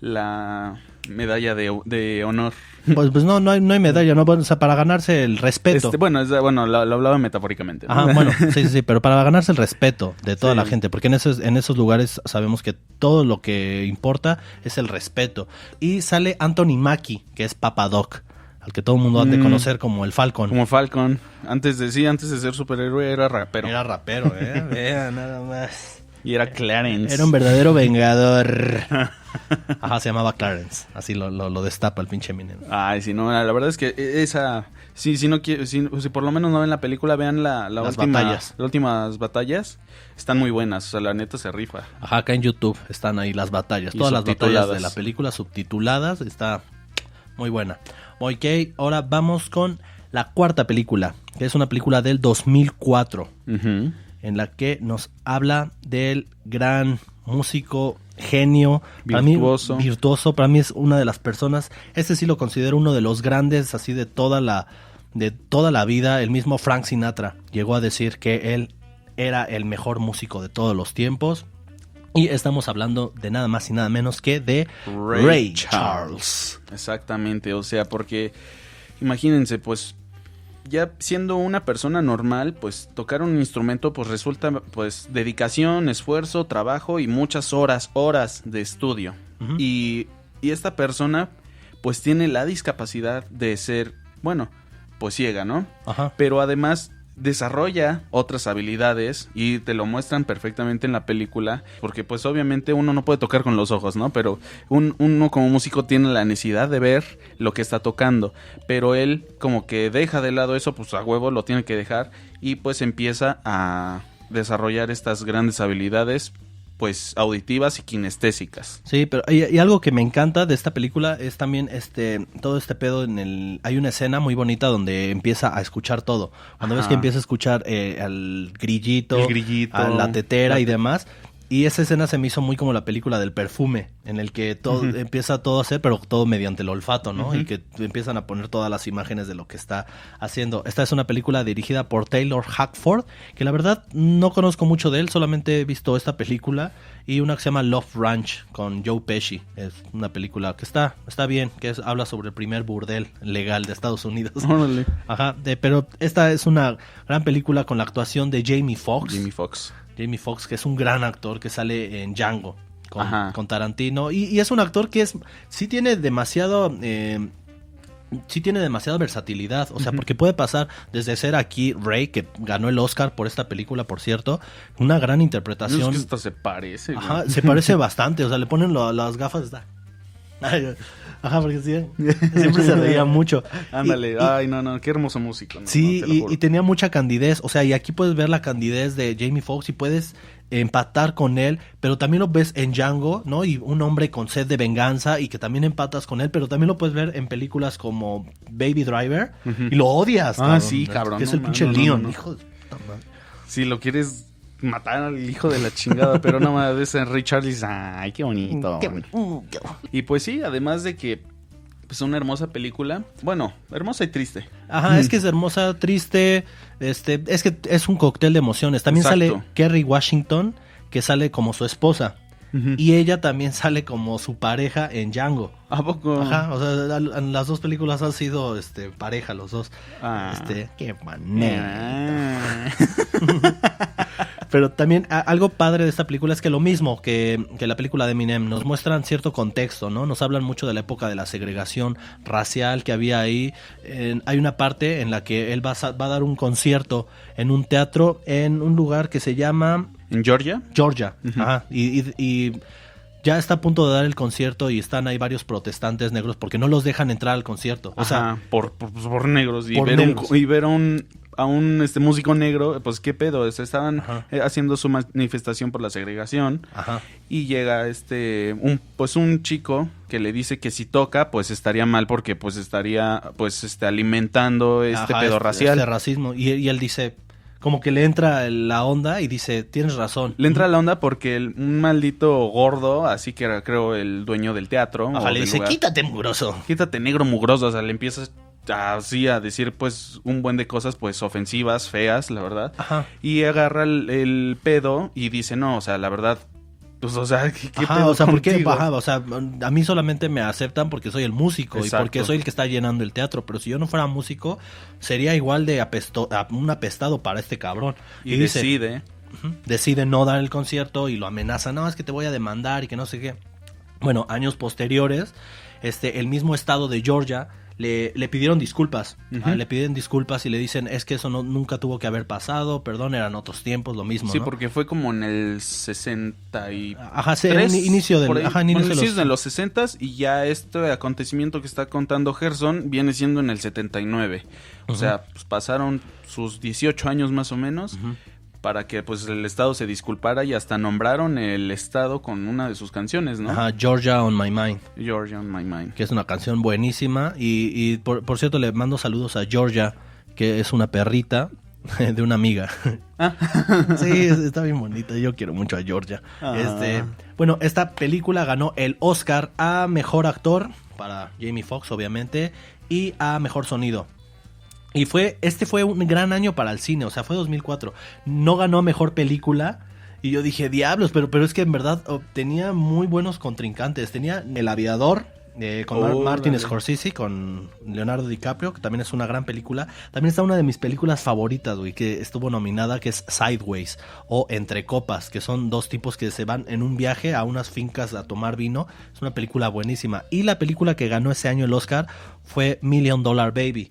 la medalla de, de honor. Pues, pues no, no hay, no hay medalla, ¿no? O sea, para ganarse el respeto. Este, bueno, es, bueno lo, lo hablaba metafóricamente. ¿no? Ajá, bueno, sí, sí, sí, pero para ganarse el respeto de toda Sí. la gente, porque en esos, en esos lugares sabemos que todo lo que importa es el respeto. Y sale Anthony Mackie, que es Papa Doc, al que todo el mundo ha de Mm. conocer como el Falcon. Como Falcon. Antes de sí, antes de ser superhéroe era rapero. Era rapero, ¿eh? Vea, nada más. Y era Clarence. Era un verdadero vengador. Ajá, se llamaba Clarence. Así lo, lo, lo destapa el pinche Eminem. Ay, sí, no, la verdad es que esa, sí, si no si, si por lo menos no ven la película, vean la, la Las última, batallas. las últimas batallas, están muy buenas, o sea, la neta se rifa. Ajá, acá en YouTube están ahí las batallas. Y Todas las batallas de la película subtituladas. Está muy buena. Ok, ahora vamos con la cuarta película, que es una película del 2004, Ujú. En la que nos habla del gran músico, genio, para mí, Virtuoso. virtuoso, para mí es una de las personas, este sí lo considero uno de los grandes así de toda la de toda la vida, el mismo Frank Sinatra llegó a decir que él era el mejor músico de todos los tiempos. Y estamos hablando de nada más y nada menos que de Ray, Charles. Exactamente, o sea, porque imagínense, pues ya siendo una persona normal, pues tocar un instrumento pues resulta pues dedicación, esfuerzo, trabajo y muchas horas, horas de estudio. Y, y esta persona pues tiene la discapacidad de ser, bueno, pues ciega, ¿no? Ajá. pero además desarrolla otras habilidades y te lo muestran perfectamente en la película porque pues obviamente uno no puede tocar con los ojos, ¿no? Pero un- uno como músico tiene la necesidad de ver lo que está tocando, pero él como que deja de lado eso, pues a huevo lo tiene que dejar y pues empieza a desarrollar estas grandes habilidades pues auditivas y kinestésicas. Sí, pero y, y algo que me encanta de esta película es también este todo este pedo en el hay una escena muy bonita donde empieza a escuchar todo. Cuando ves que empieza a escuchar eh, al grillito, El grillito, a la tetera la y demás. Y esa escena se me hizo muy como la película del perfume, en el que todo empieza todo a hacer, pero todo mediante el olfato, ¿no? Y que empiezan a poner todas las imágenes de lo que está haciendo. Esta es una película dirigida por Taylor Hackford, que la verdad no conozco mucho de él, solamente he visto esta película y una que se llama Love Ranch con Joe Pesci. Es una película que está, está bien, que es, habla sobre el primer burdel legal de Estados Unidos. Órale. Ajá, de- pero esta es una gran película con la actuación de Jamie Foxx. Jimmy Fox. Jamie Foxx, que es un gran actor que sale en Django con, Tarantino. Y, y es un actor que es sí tiene demasiado. eh, sí tiene demasiada versatilidad. O sea, porque puede pasar desde ser aquí Ray, que ganó el Oscar por esta película, por cierto, una gran Es interpretación. que esto se parece. güey. Ajá, se parece bastante. O sea, le ponen lo- las gafas. Ajá, porque sí, siempre se reía mucho. Ándale, ay, no, no, qué hermoso músico. no, Sí, no, te lo y, tenía mucha candidez. O sea, y aquí puedes ver la candidez de Jamie Foxx y puedes empatar con él, pero también lo ves en Django, ¿no? Y un hombre con sed de venganza y que también empatas con él, pero también lo puedes ver en películas como Baby Driver y lo odias. Ah, sí, cabrón, Que es no, el pinche Leon, hijo de puta madre. Si lo quieres matar al hijo de la chingada, pero nada más ves a Ray Charles, ay, qué bonito. Qué bueno. Mm. Y pues sí, además de que pues una hermosa película, bueno, hermosa y triste. Ajá, es que es hermosa, triste, este, es que es un cóctel de emociones. También Exacto. sale Kerry Washington, que sale como su esposa. Y ella también sale como su pareja en Django. ¿A poco? Ajá, o sea, en las dos películas han sido este, pareja los dos. Ah. Este, qué manera. Ah. Pero también a- algo padre de esta película es que lo mismo que, que la película de Eminem, nos muestran cierto contexto, ¿no? Nos hablan mucho de la época de la segregación racial que había ahí. Hay una parte en la que él va a, sa- va a dar un concierto en un teatro en un lugar que se llama ¿En Georgia? Georgia. Ajá. Y, y- y ya está a punto de dar el concierto y están ahí varios protestantes negros porque no los dejan entrar al concierto. O sea, Ajá, por, por, por negros. Y por ver, negros. Un, y ver a un, a un este, músico negro, pues qué pedo. Estaban Ajá. eh, haciendo su manifestación por la segregación. ajá. Y llega este, un, pues un chico que le dice que si toca, pues estaría mal porque pues estaría, pues este, alimentando este Ajá, pedo este- racial. este racismo. Y, y él dice, como que le entra la onda y dice, tienes razón. Le entra la onda porque el- un maldito gordo, así que era creo el dueño del teatro. Ajá, le dice, lugar, quítate, mugroso. Quítate negro mugroso, o sea, le empiezas así a decir pues un buen de cosas pues ofensivas, feas, la verdad. Ajá. Y agarra el, el pedo y dice, no, o sea, la verdad, pues o sea, ¿qué, qué Ajá, pedo o sea, ¿por qué? contigo?" Ajá, o sea, a mí solamente me aceptan porque soy el músico y porque soy el que está llenando el teatro, pero si yo no fuera músico, sería igual de apesto, a- un apestado para este cabrón. Y, dice, decide. Decide no dar el concierto y lo amenaza, no, es que te voy a demandar y que no sé qué. Bueno, años posteriores, este, el mismo estado de Georgia le, le pidieron disculpas. Ah, le piden disculpas y le dicen, es que eso no, nunca tuvo que haber pasado, perdón, eran otros tiempos, lo mismo. Sí, ¿no? porque fue como en el 60 y... Ajá, sí, inicio del, por ahí, ajá, inicio bueno, de sí, los- es de los 60 y ya este acontecimiento que está contando Gerson viene siendo en el 79. O Ujú. sea, pues pasaron sus 18 años más o menos para que pues el estado se disculpara y hasta nombraron el estado con una de sus canciones, ¿no? Ajá, Georgia on My Mind. Georgia on my mind. que es una canción buenísima. Y, y por, por cierto, le mando saludos a Georgia, que es una perrita de una amiga. Ah. sí, es- está bien bonita. Yo quiero mucho a Georgia. Ah. Este, bueno, esta película ganó el Oscar a mejor actor para Jamie Foxx, obviamente, y a mejor sonido. Y fue, este fue un gran año para el cine, o sea, fue 2004. No ganó mejor película. Y yo dije, diablos, pero, pero es que en verdad oh, tenía muy buenos contrincantes. Tenía El Aviador, eh, con. Martin Scorsese, con Leonardo DiCaprio, que también es una gran película. También está una de mis películas favoritas, güey, que estuvo nominada, que es Sideways o Entre Copas, que son dos tipos que se van en un viaje a unas fincas a tomar vino. Es una película buenísima. Y la película que ganó ese año el Oscar fue Million Dollar Baby.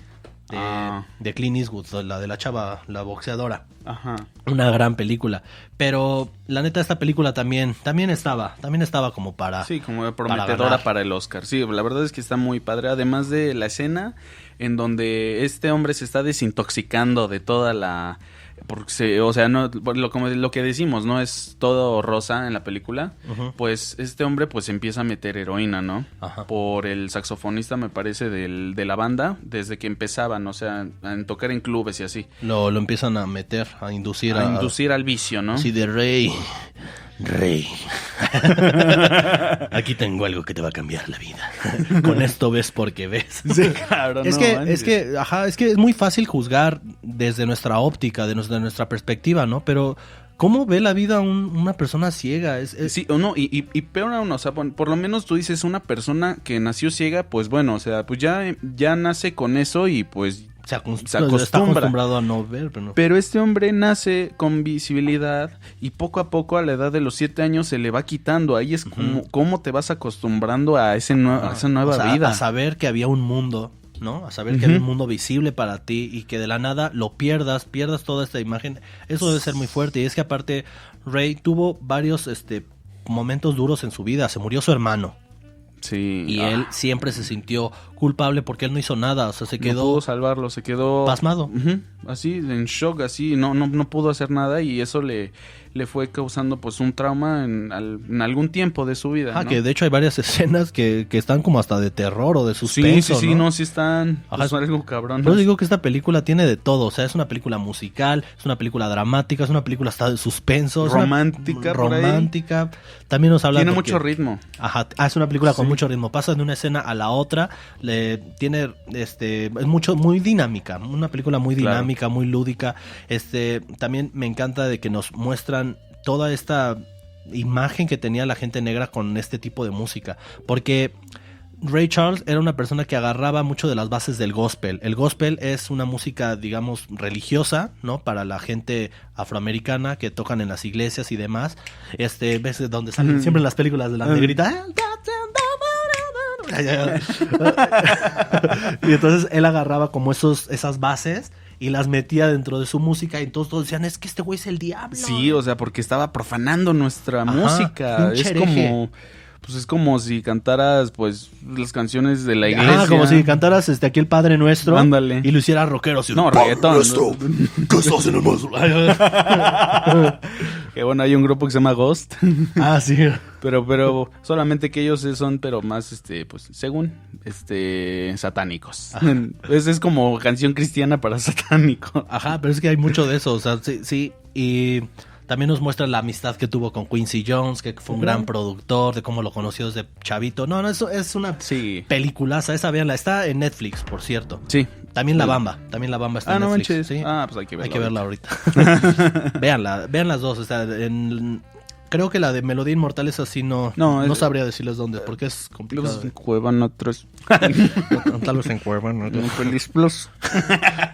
De, Ah. de Clint Eastwood, la de la chava, la boxeadora. Ajá. Una gran película. Pero la neta, esta película también, también estaba, también estaba como para. Sí, como para prometedora ganar. para, el Oscar. Sí, la verdad es que está muy padre. Además de la escena en donde este hombre se está desintoxicando de toda la... Porque se- o sea, no, lo, como lo que decimos, no es todo rosa en la película. Ujú. Pues este hombre pues empieza a meter heroína, ¿no? Ajá. Por el saxofonista, me parece, del, de la banda, desde que empezaban, o sea, en tocar en clubes y así. Lo, lo empiezan a meter, a inducir A a. inducir al vicio, ¿no? Sí, de rey. Rey. Aquí tengo algo que te va a cambiar la vida. Con esto ves porque ves. cabrón, es no que, manches. es que, ajá, es que es muy fácil juzgar desde nuestra óptica, de nuestra, perspectiva, ¿no? Pero, ¿cómo ve la vida un- una persona ciega? Es, es- Sí, o no, y, y, y peor aún, o sea, por, por lo menos tú dices una persona que nació ciega, pues bueno, o sea, pues ya, ya nace con eso y pues... se, se está acostumbra. acostumbrado a no ver, pero no. Pero este hombre nace con visibilidad y poco a poco a la edad de los siete años se le va quitando. Ahí es como cómo te vas acostumbrando a, ese nue- a esa nueva O sea, vida. A saber que había un mundo, ¿no? A saber que había un mundo visible para ti y que de la nada lo pierdas, pierdas toda esta imagen. Eso debe ser muy fuerte. Y es que aparte, Rey tuvo varios este, momentos duros en su vida. Se murió su hermano. Sí. Y ah, él siempre se sintió culpable porque él no hizo nada, o sea, se no quedó pudo salvarlo, se quedó pasmado. Así, en shock, así, no, no, no pudo hacer nada y eso le, le fue causando pues un trauma en, al- en algún tiempo de su vida. Ah, ¿no? que de hecho hay varias escenas que, que están como hasta de terror o de Sí, suspenso, sí, sí, ¿no? no, sí están Ajá. pues, algo cabrón. Eso digo que esta película tiene de todo, o sea, es una película musical, es una película dramática, es una película hasta de suspenso, una- Romántica por ahí. romántica. También nos habla Tiene mucho ritmo. Ajá, ah, es una película con Sí. mucho ritmo. Pasa de una escena a la otra. Tiene, este, es mucho, muy dinámica. Una película muy Claro. dinámica, muy lúdica. Este, también me encanta de que nos muestran toda esta imagen que tenía la gente negra con este tipo de música. Porque Ray Charles era una persona que agarraba mucho de las bases del gospel. El gospel es una música, digamos, religiosa, ¿no? Para la gente afroamericana que tocan en las iglesias y demás. Este, ves donde salen siempre en las películas de la negrita. y entonces él agarraba como esos, esas bases y las metía dentro de su música y entonces todos decían, es que este güey es el diablo. Sí, o sea, porque estaba profanando nuestra Ajá, música. Es como. Pues es como si cantaras, pues, las canciones de la Ah, iglesia. como si cantaras este, aquí el Padre Nuestro Ándale. y lo hiciera rockero. así, No, "Padre reggaetón. Nuestro, que estás en el más-". Que bueno, hay un grupo que se llama Ghost. ah, sí. Pero, pero, solamente que ellos son, pero más, este, pues, según, este, satánicos. Es, es como canción cristiana para satánico. Ajá, pero es que hay mucho de eso, o sea, sí, sí, y también nos muestra la amistad que tuvo con Quincy Jones, que fue un gran productor, de cómo lo conoció desde chavito. No, no, eso es una Sí. peliculaza, esa véanla, está en Netflix, por cierto. Sí. También La Bamba, también La Bamba está Ah, en no Netflix. sí. Ah, pues hay que verla. Hay que verla ahorita. Véanla, vean las dos, o sea, en... Creo que la de Melodía Inmortal es así, no, No, no, es- sabría decirles dónde, porque es complicado. Los Cuevana 3. Tal vez en Cuerva, ¿no? Feliz Plus.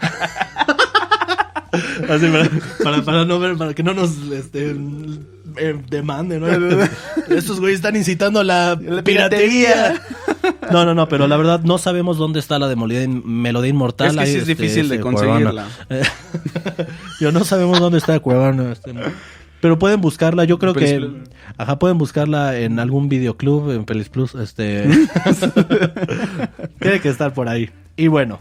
Así para, para, para no ver, para que no nos este, eh, demanden, ¿no? Estos güeyes están incitando a la, La piratería. No, no, no, pero la verdad no sabemos dónde está la de Melodía, Inmortal. Es que sí es este, difícil de conseguirla. Yo no sabemos dónde está Cuevana. este, no. Pero pueden buscarla, yo creo Pelis que... Plus. Ajá, pueden buscarla en algún videoclub, en Pelis Plus, este... Tiene que estar por ahí. Y bueno,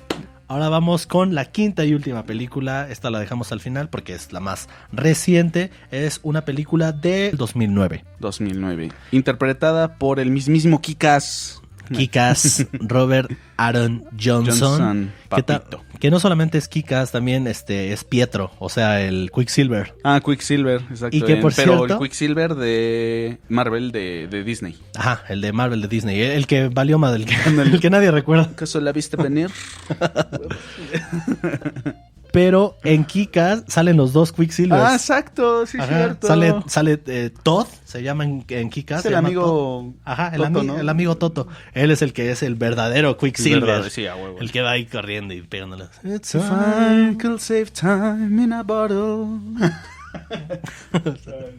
ahora vamos con la quinta y última película. Esta la dejamos al final porque es la más reciente. Es una película de 2009. 2009. Interpretada por el mismísimo Kikas. Kikas Robert Aaron Johnson. Johnson, que, que no solamente es Kikas, también este, es Pietro, o sea, el Quicksilver. Ah, Quicksilver, exacto. Y que, por Pero cierto- el Quicksilver de Marvel de, de Disney. Ajá, el de Marvel de Disney. El, el que valió más, el que, el que nadie recuerda. ¿Acaso la viste venir? Pero en Kikas salen los dos Quicksilvers. ah, exacto, sí, Ajá, cierto. Sale, sale eh, Todd, se llama en, en Kikas. Es se el llama amigo Todd. Ajá, el, Toto, ami- ¿no? el amigo Toto. Él es el que es el verdadero Quicksilver. Verdad, sí, a huevo. El que va ahí corriendo y pegándole. It's a fine, could save time in a bottle.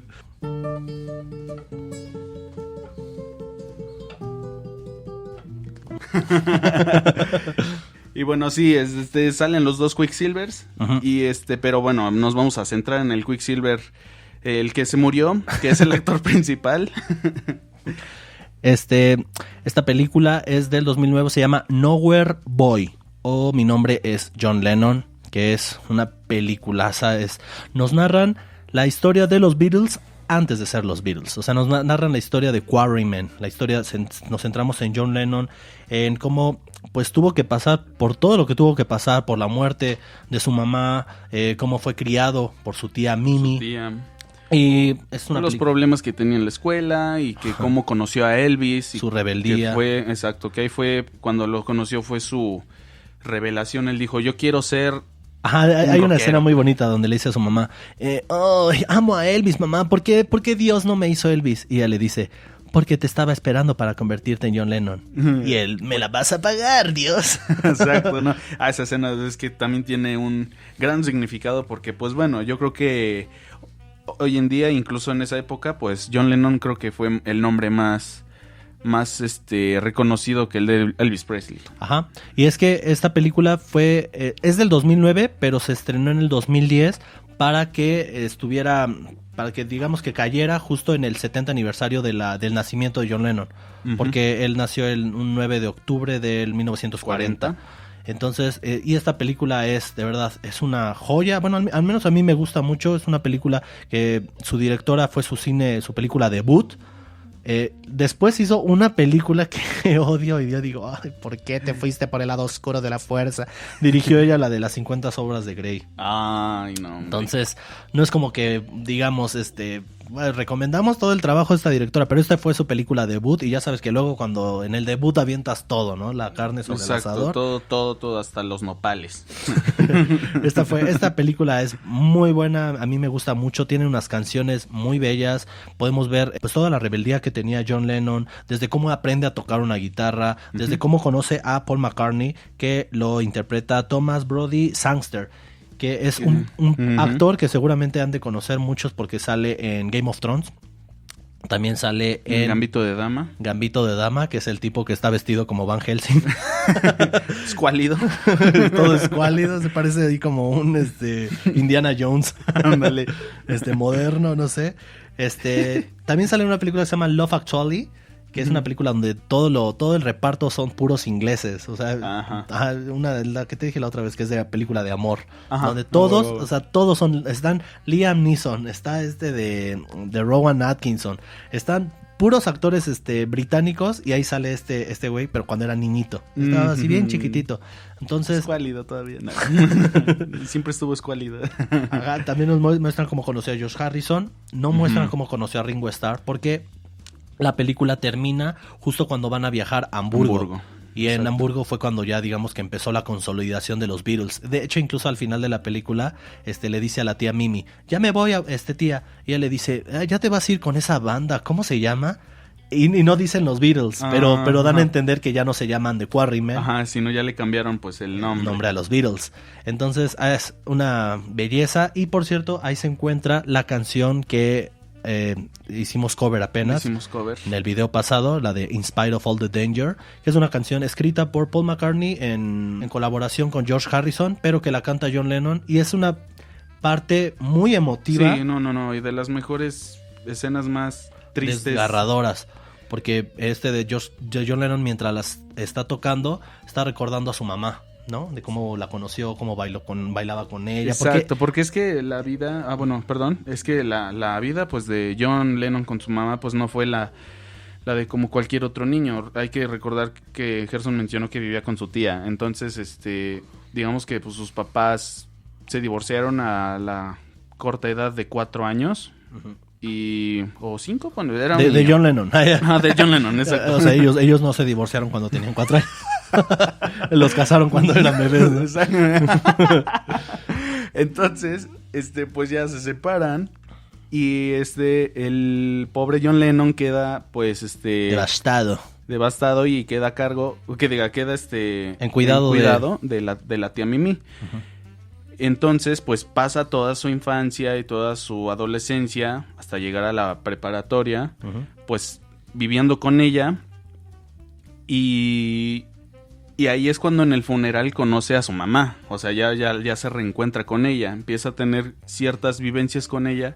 y bueno, sí, es- este, salen los dos Quicksilvers. Y este, pero bueno, nos vamos a centrar en el Quicksilver, el que se murió, que es el actor principal. Este, esta película es del 2009, se llama Nowhere Boy. O mi nombre es John Lennon, que es una peliculaza. Es, nos narran la historia de los Beatles antes de ser los Beatles. O sea, nos na- narran la historia de Quarrymen. La historia, nos centramos en John Lennon, en cómo pues tuvo que pasar por todo lo que tuvo que pasar, por la muerte de su mamá, eh, cómo fue criado por su tía Mimi. Tía. Y es una los problemas que tenía en la escuela y que cómo conoció a Elvis. y Su rebeldía. que fue, exacto, que ahí fue, cuando lo conoció fue su revelación. Él dijo, yo quiero ser... Ajá, hay, hay una escena muy bonita donde le dice a su mamá, eh, "Oh, amo a Elvis, mamá, ¿por qué, por qué Dios no me hizo Elvis? Y ella le dice, porque te estaba esperando para convertirte en John Lennon. y él, me la vas a pagar, Dios. exacto, ¿no? Ah, esa escena es que también tiene un gran significado porque, pues bueno, yo creo que hoy en día, incluso en esa época, pues John Lennon creo que fue el nombre más más este reconocido que el de Elvis Presley. Ajá. Y es que esta película fue, eh, es del 2009, pero se estrenó en el 2010 para que estuviera, para que digamos que cayera justo en el 70 aniversario de la, del nacimiento de John Lennon, porque él nació el un 9 de octubre del 1940. 40. Entonces, eh, y esta película es, de verdad, es una joya. Bueno, al, al menos a mí me gusta mucho. Es una película que su directora fue su cine, su película debut. Eh, después hizo una película que odio y yo digo, Ay, ¿por qué te fuiste por el lado oscuro de la fuerza? Dirigió ella la de las 50 obras de Grey. Ay, no. hombre. Entonces, no es como que, digamos, este, bueno, recomendamos todo el trabajo de esta directora, pero esta fue su película debut y ya sabes que luego cuando en el debut avientas todo, ¿no? La carne sobre el asador. todo, todo, todo, hasta los nopales. Esta fue, esta película es muy buena, a mí me gusta mucho, tiene unas canciones muy bellas, podemos ver pues toda la rebeldía que tenía John Lennon, desde cómo aprende a tocar una guitarra, desde cómo conoce a Paul McCartney, que lo interpreta Thomas Brody Sangster, que es un, actor que seguramente han de conocer muchos porque sale en Game of Thrones, también sale En en Gambito de dama. Gambito de Dama, que es el tipo que está vestido como Van Helsing. Escuálido. todo escuálido, se parece ahí como un este Indiana Jones, ándale, este moderno, no sé. Este, también sale una película que se llama Love Actually, que es una película donde todo lo todo el reparto son puros ingleses, o sea, Ajá. una la que te dije la otra vez que es de la película de amor, Ajá. donde todos, Oh, o sea, todos son están Liam Neeson, está este de de Rowan Atkinson, están puros actores este británicos y ahí sale este este güey, pero cuando era niñito. Estaba así bien chiquitito. Entonces, Escuálido todavía. no. Siempre estuvo escuálido. Ajá, también nos mu- muestran cómo conoció a Josh Harrison, no muestran cómo conoció a Ringo Starr, porque la película termina justo cuando van a viajar a Hamburgo. Hamburgo, Y en exacto. Hamburgo fue cuando ya digamos que empezó la consolidación de los Beatles. De hecho, incluso al final de la película, este le dice a la tía Mimi, ya me voy a este tía. Y ella le dice, "Ah, ya te vas a ir con esa banda, ¿cómo se llama? Y, y no dicen los Beatles, pero, Ah, pero dan a entender que ya no se llaman The Quarrymen Ajá, si no ya le cambiaron pues el nombre. nombre a los Beatles. Entonces es una belleza y por cierto ahí se encuentra la canción que eh, hicimos cover apenas Hicimos cover. en el video pasado, la de In Spite of All the Danger, que es una canción escrita por Paul McCartney en, en colaboración con George Harrison, pero que la canta John Lennon y es una parte muy emotiva, Sí, no, no, no. Y de las mejores escenas más tristes. desgarradoras. Porque este de, George- de John Lennon mientras las está tocando está recordando a su mamá, ¿no? De cómo la conoció, cómo bailó con, bailaba con ella. Exacto, porque es que la vida, ah bueno, perdón, es que la, la vida pues de John Lennon con su mamá pues no fue la, la de como cualquier otro niño. Hay que recordar que Gerson mencionó que vivía con su tía, entonces este, digamos que pues sus papás se divorciaron a la corta edad de cuatro años y o cinco cuando era De. John Lennon. Ah, de John Lennon, exacto. o sea, ellos, ellos no se divorciaron cuando tenían cuatro años. Los casaron cuando eran bebés. Entonces, este, pues ya se separan. Y este, el pobre John Lennon queda, pues, este, Devastado. devastado y queda a cargo, que diga, queda este, En cuidado de- cuidado de... la, de la tía Mimi. Entonces, pues pasa toda su infancia y toda su adolescencia hasta llegar a la preparatoria pues viviendo con ella y, y ahí es cuando en el funeral conoce a su mamá, o sea, ya, ya, ya se reencuentra con ella, empieza a tener ciertas vivencias con ella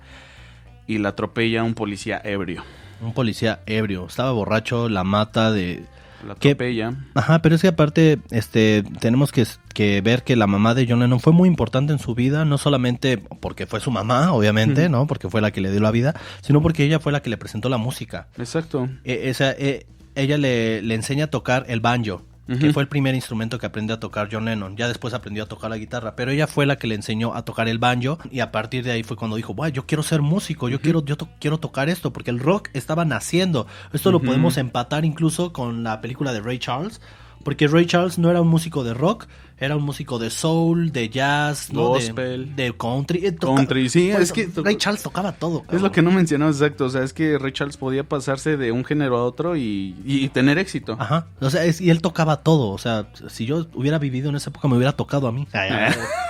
y la atropella un policía ebrio. Un policía ebrio. Estaba borracho, la mata de... La atropella. Ajá, pero es que aparte, este, tenemos que, que ver que la mamá de John Lennon fue muy importante en su vida, no solamente porque fue su mamá, obviamente. ¿no? Porque fue la que le dio la vida, sino porque ella fue la que le presentó la música. Exacto. Eh, esa, eh, ella le, le enseña a tocar el banjo, que fue el primer instrumento que aprendió a tocar John Lennon. Ya después aprendió a tocar la guitarra, pero ella fue la que le enseñó a tocar el banjo y a partir de ahí fue cuando dijo, "Buah, yo quiero ser músico, yo quiero yo to- quiero tocar esto porque el rock estaba naciendo." Esto lo podemos empatar incluso con la película de Ray Charles. Porque Ray Charles no era un músico de rock, era un músico de soul, de jazz, ¿no? De- Gospel. de, country. Eh, toca- Country, sí, es que- Ray Charles tocaba todo. Es lo que no mencionamos exacto, o sea, es que Ray Charles podía pasarse de un género a otro y, y tener éxito. Ajá. O sea, es- y él tocaba todo. O sea, si yo hubiera vivido en esa época, me hubiera tocado a mí. La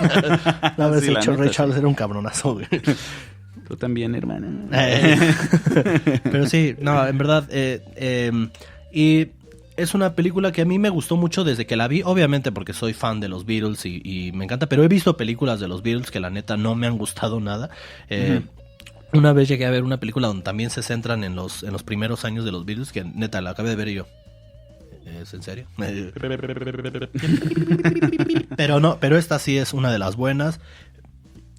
verdad, Sí, la hecho, Ray sí. Charles era un cabronazo, güey. Tú también, hermana. Eh, Pero sí, no, en verdad. eh, eh, y es una película que a mí me gustó mucho desde que la vi, obviamente porque soy fan de los Beatles y, y me encanta, pero he visto películas de los Beatles que la neta no me han gustado nada. Eh, Una vez llegué a ver una película donde también se centran en los, en los primeros años de los Beatles, que neta la acabé de ver y yo. ¿Es en serio? pero no, pero esta sí es una de las buenas.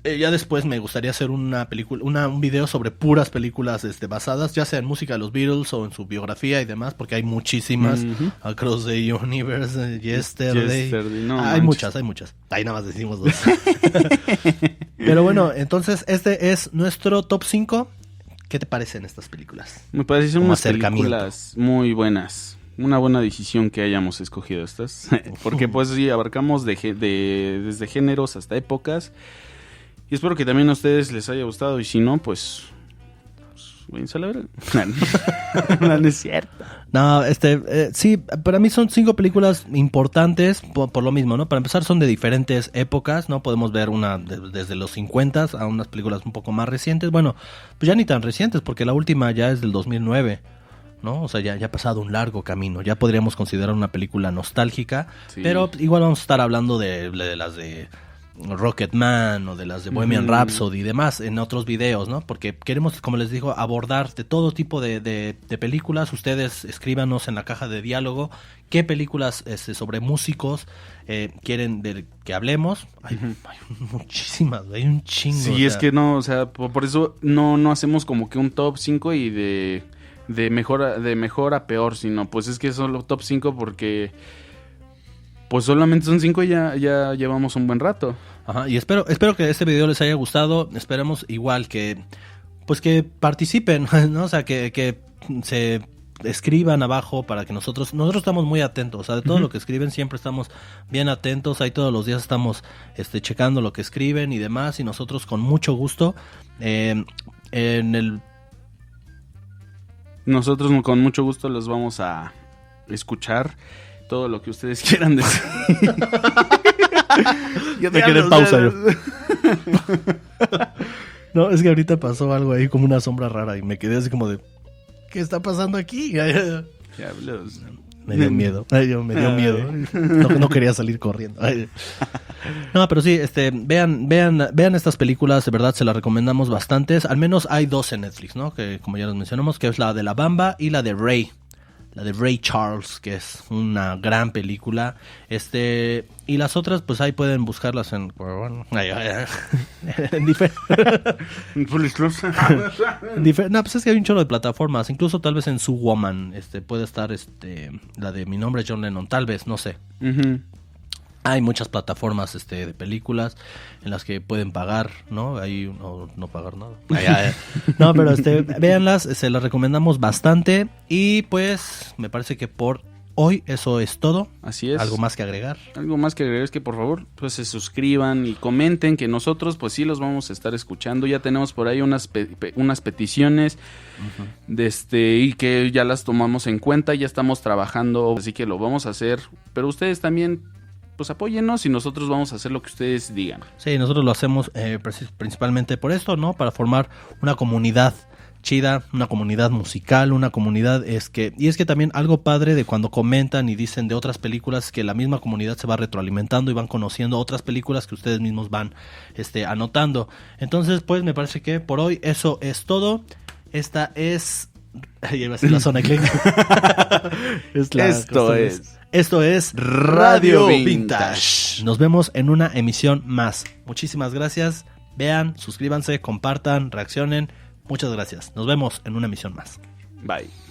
Eh, ya después me gustaría hacer una película, una, un video sobre puras películas este, basadas, ya sea en música de los Beatles o en su biografía y demás, porque hay muchísimas. Across the Universe, eh, Yesterday. Yesterday, no hay manches. muchas, hay muchas. Ahí nada más decimos dos. Pero bueno, entonces este es nuestro top 5. ¿Qué te parecen estas películas? Me parecen unas películas muy buenas. Una buena decisión que hayamos escogido estas. Porque pues sí, abarcamos de, de- desde géneros hasta épocas. Y espero que también a ustedes les haya gustado. Y si no, pues... pues a la verga. no, no es cierto. No, este, eh, sí, para mí son cinco películas importantes por, por lo mismo, ¿no? Para empezar son de diferentes épocas, ¿no? Podemos ver una de- desde los 50 a unas películas un poco más recientes. Bueno, pues ya ni tan recientes porque la última ya es del 2009, ¿no? O sea, ya, ya ha pasado un largo camino. Ya podríamos considerar una película nostálgica, Sí. pero igual vamos a estar hablando de, de las de Rocketman o de las de Bohemian. Rhapsody y demás en otros videos, ¿no? Porque queremos, como les digo, abordar de todo tipo de, de- de películas. Ustedes escríbanos en la caja de diálogo qué películas este, sobre músicos eh, quieren de que hablemos. Hay, hay muchísimas, hay un chingo. Sí, o es que no, o sea, por, por eso no, no hacemos como que un top 5 y de, de, mejor a, de mejor a peor, sino pues es que son los top 5 porque pues solamente son 5 y ya, ya llevamos un buen rato. Ajá, y espero, espero que este video les haya gustado. Esperemos igual que pues que participen, ¿no? O sea, que, que se escriban abajo para que nosotros, nosotros estamos muy atentos, o sea, de todo lo que escriben siempre estamos bien atentos, ahí todos los días estamos este, checando lo que escriben y demás, y nosotros con mucho gusto eh, en el Nosotros con mucho gusto los vamos a escuchar todo lo que ustedes quieran decir. Me quedé en pausa yo. No, es que ahorita pasó algo ahí como una sombra rara y me quedé así como de ¿qué está pasando aquí? Diablos. Me dio miedo. Ay, yo- me dio miedo. No, no quería salir corriendo. Ay. No, pero sí, este, vean, vean, vean estas películas, de verdad se las recomendamos bastantes. Al menos hay dos en Netflix, ¿no? Que como ya les mencionamos, que es la de La Bamba y la de Ray. La de Ray Charles, que es una gran película. Este, y las otras, pues ahí pueden buscarlas en. bueno, en difer- Difer- no, pues es que hay un chorro de plataformas. Incluso tal vez en Su Woman este, puede estar este, la de Mi nombre es John Lennon. Tal vez, no sé. Ujú. Hay muchas plataformas este, de películas en las que pueden pagar, ¿no? Hay no, no pagar nada. Ay, ay, ay. No, pero este, véanlas, se las recomendamos bastante. Y pues me parece que por hoy eso es todo. Así es. ¿Algo más que agregar? Algo más que agregar es que por favor pues se suscriban y comenten que nosotros pues sí los vamos a estar escuchando. Ya tenemos por ahí unas, pe- pe- unas peticiones de este, y que ya las tomamos en cuenta, ya estamos trabajando, así que lo vamos a hacer. Pero ustedes también pues apóyennos y nosotros vamos a hacer lo que ustedes digan. Sí, nosotros lo hacemos eh, principalmente por esto, ¿no? Para formar una comunidad chida, una comunidad musical, una comunidad es que y es que también algo padre de cuando comentan y dicen de otras películas que la misma comunidad se va retroalimentando y van conociendo otras películas que ustedes mismos van este anotando. Entonces, pues me parece que por hoy eso es todo. Esta es decir la zona click. Es la- Esto es- Esto es Radio. Vintage. Nos vemos en una emisión más. Muchísimas gracias. Vean, suscríbanse, compartan, reaccionen. Muchas gracias. Nos vemos en una emisión más. Bye.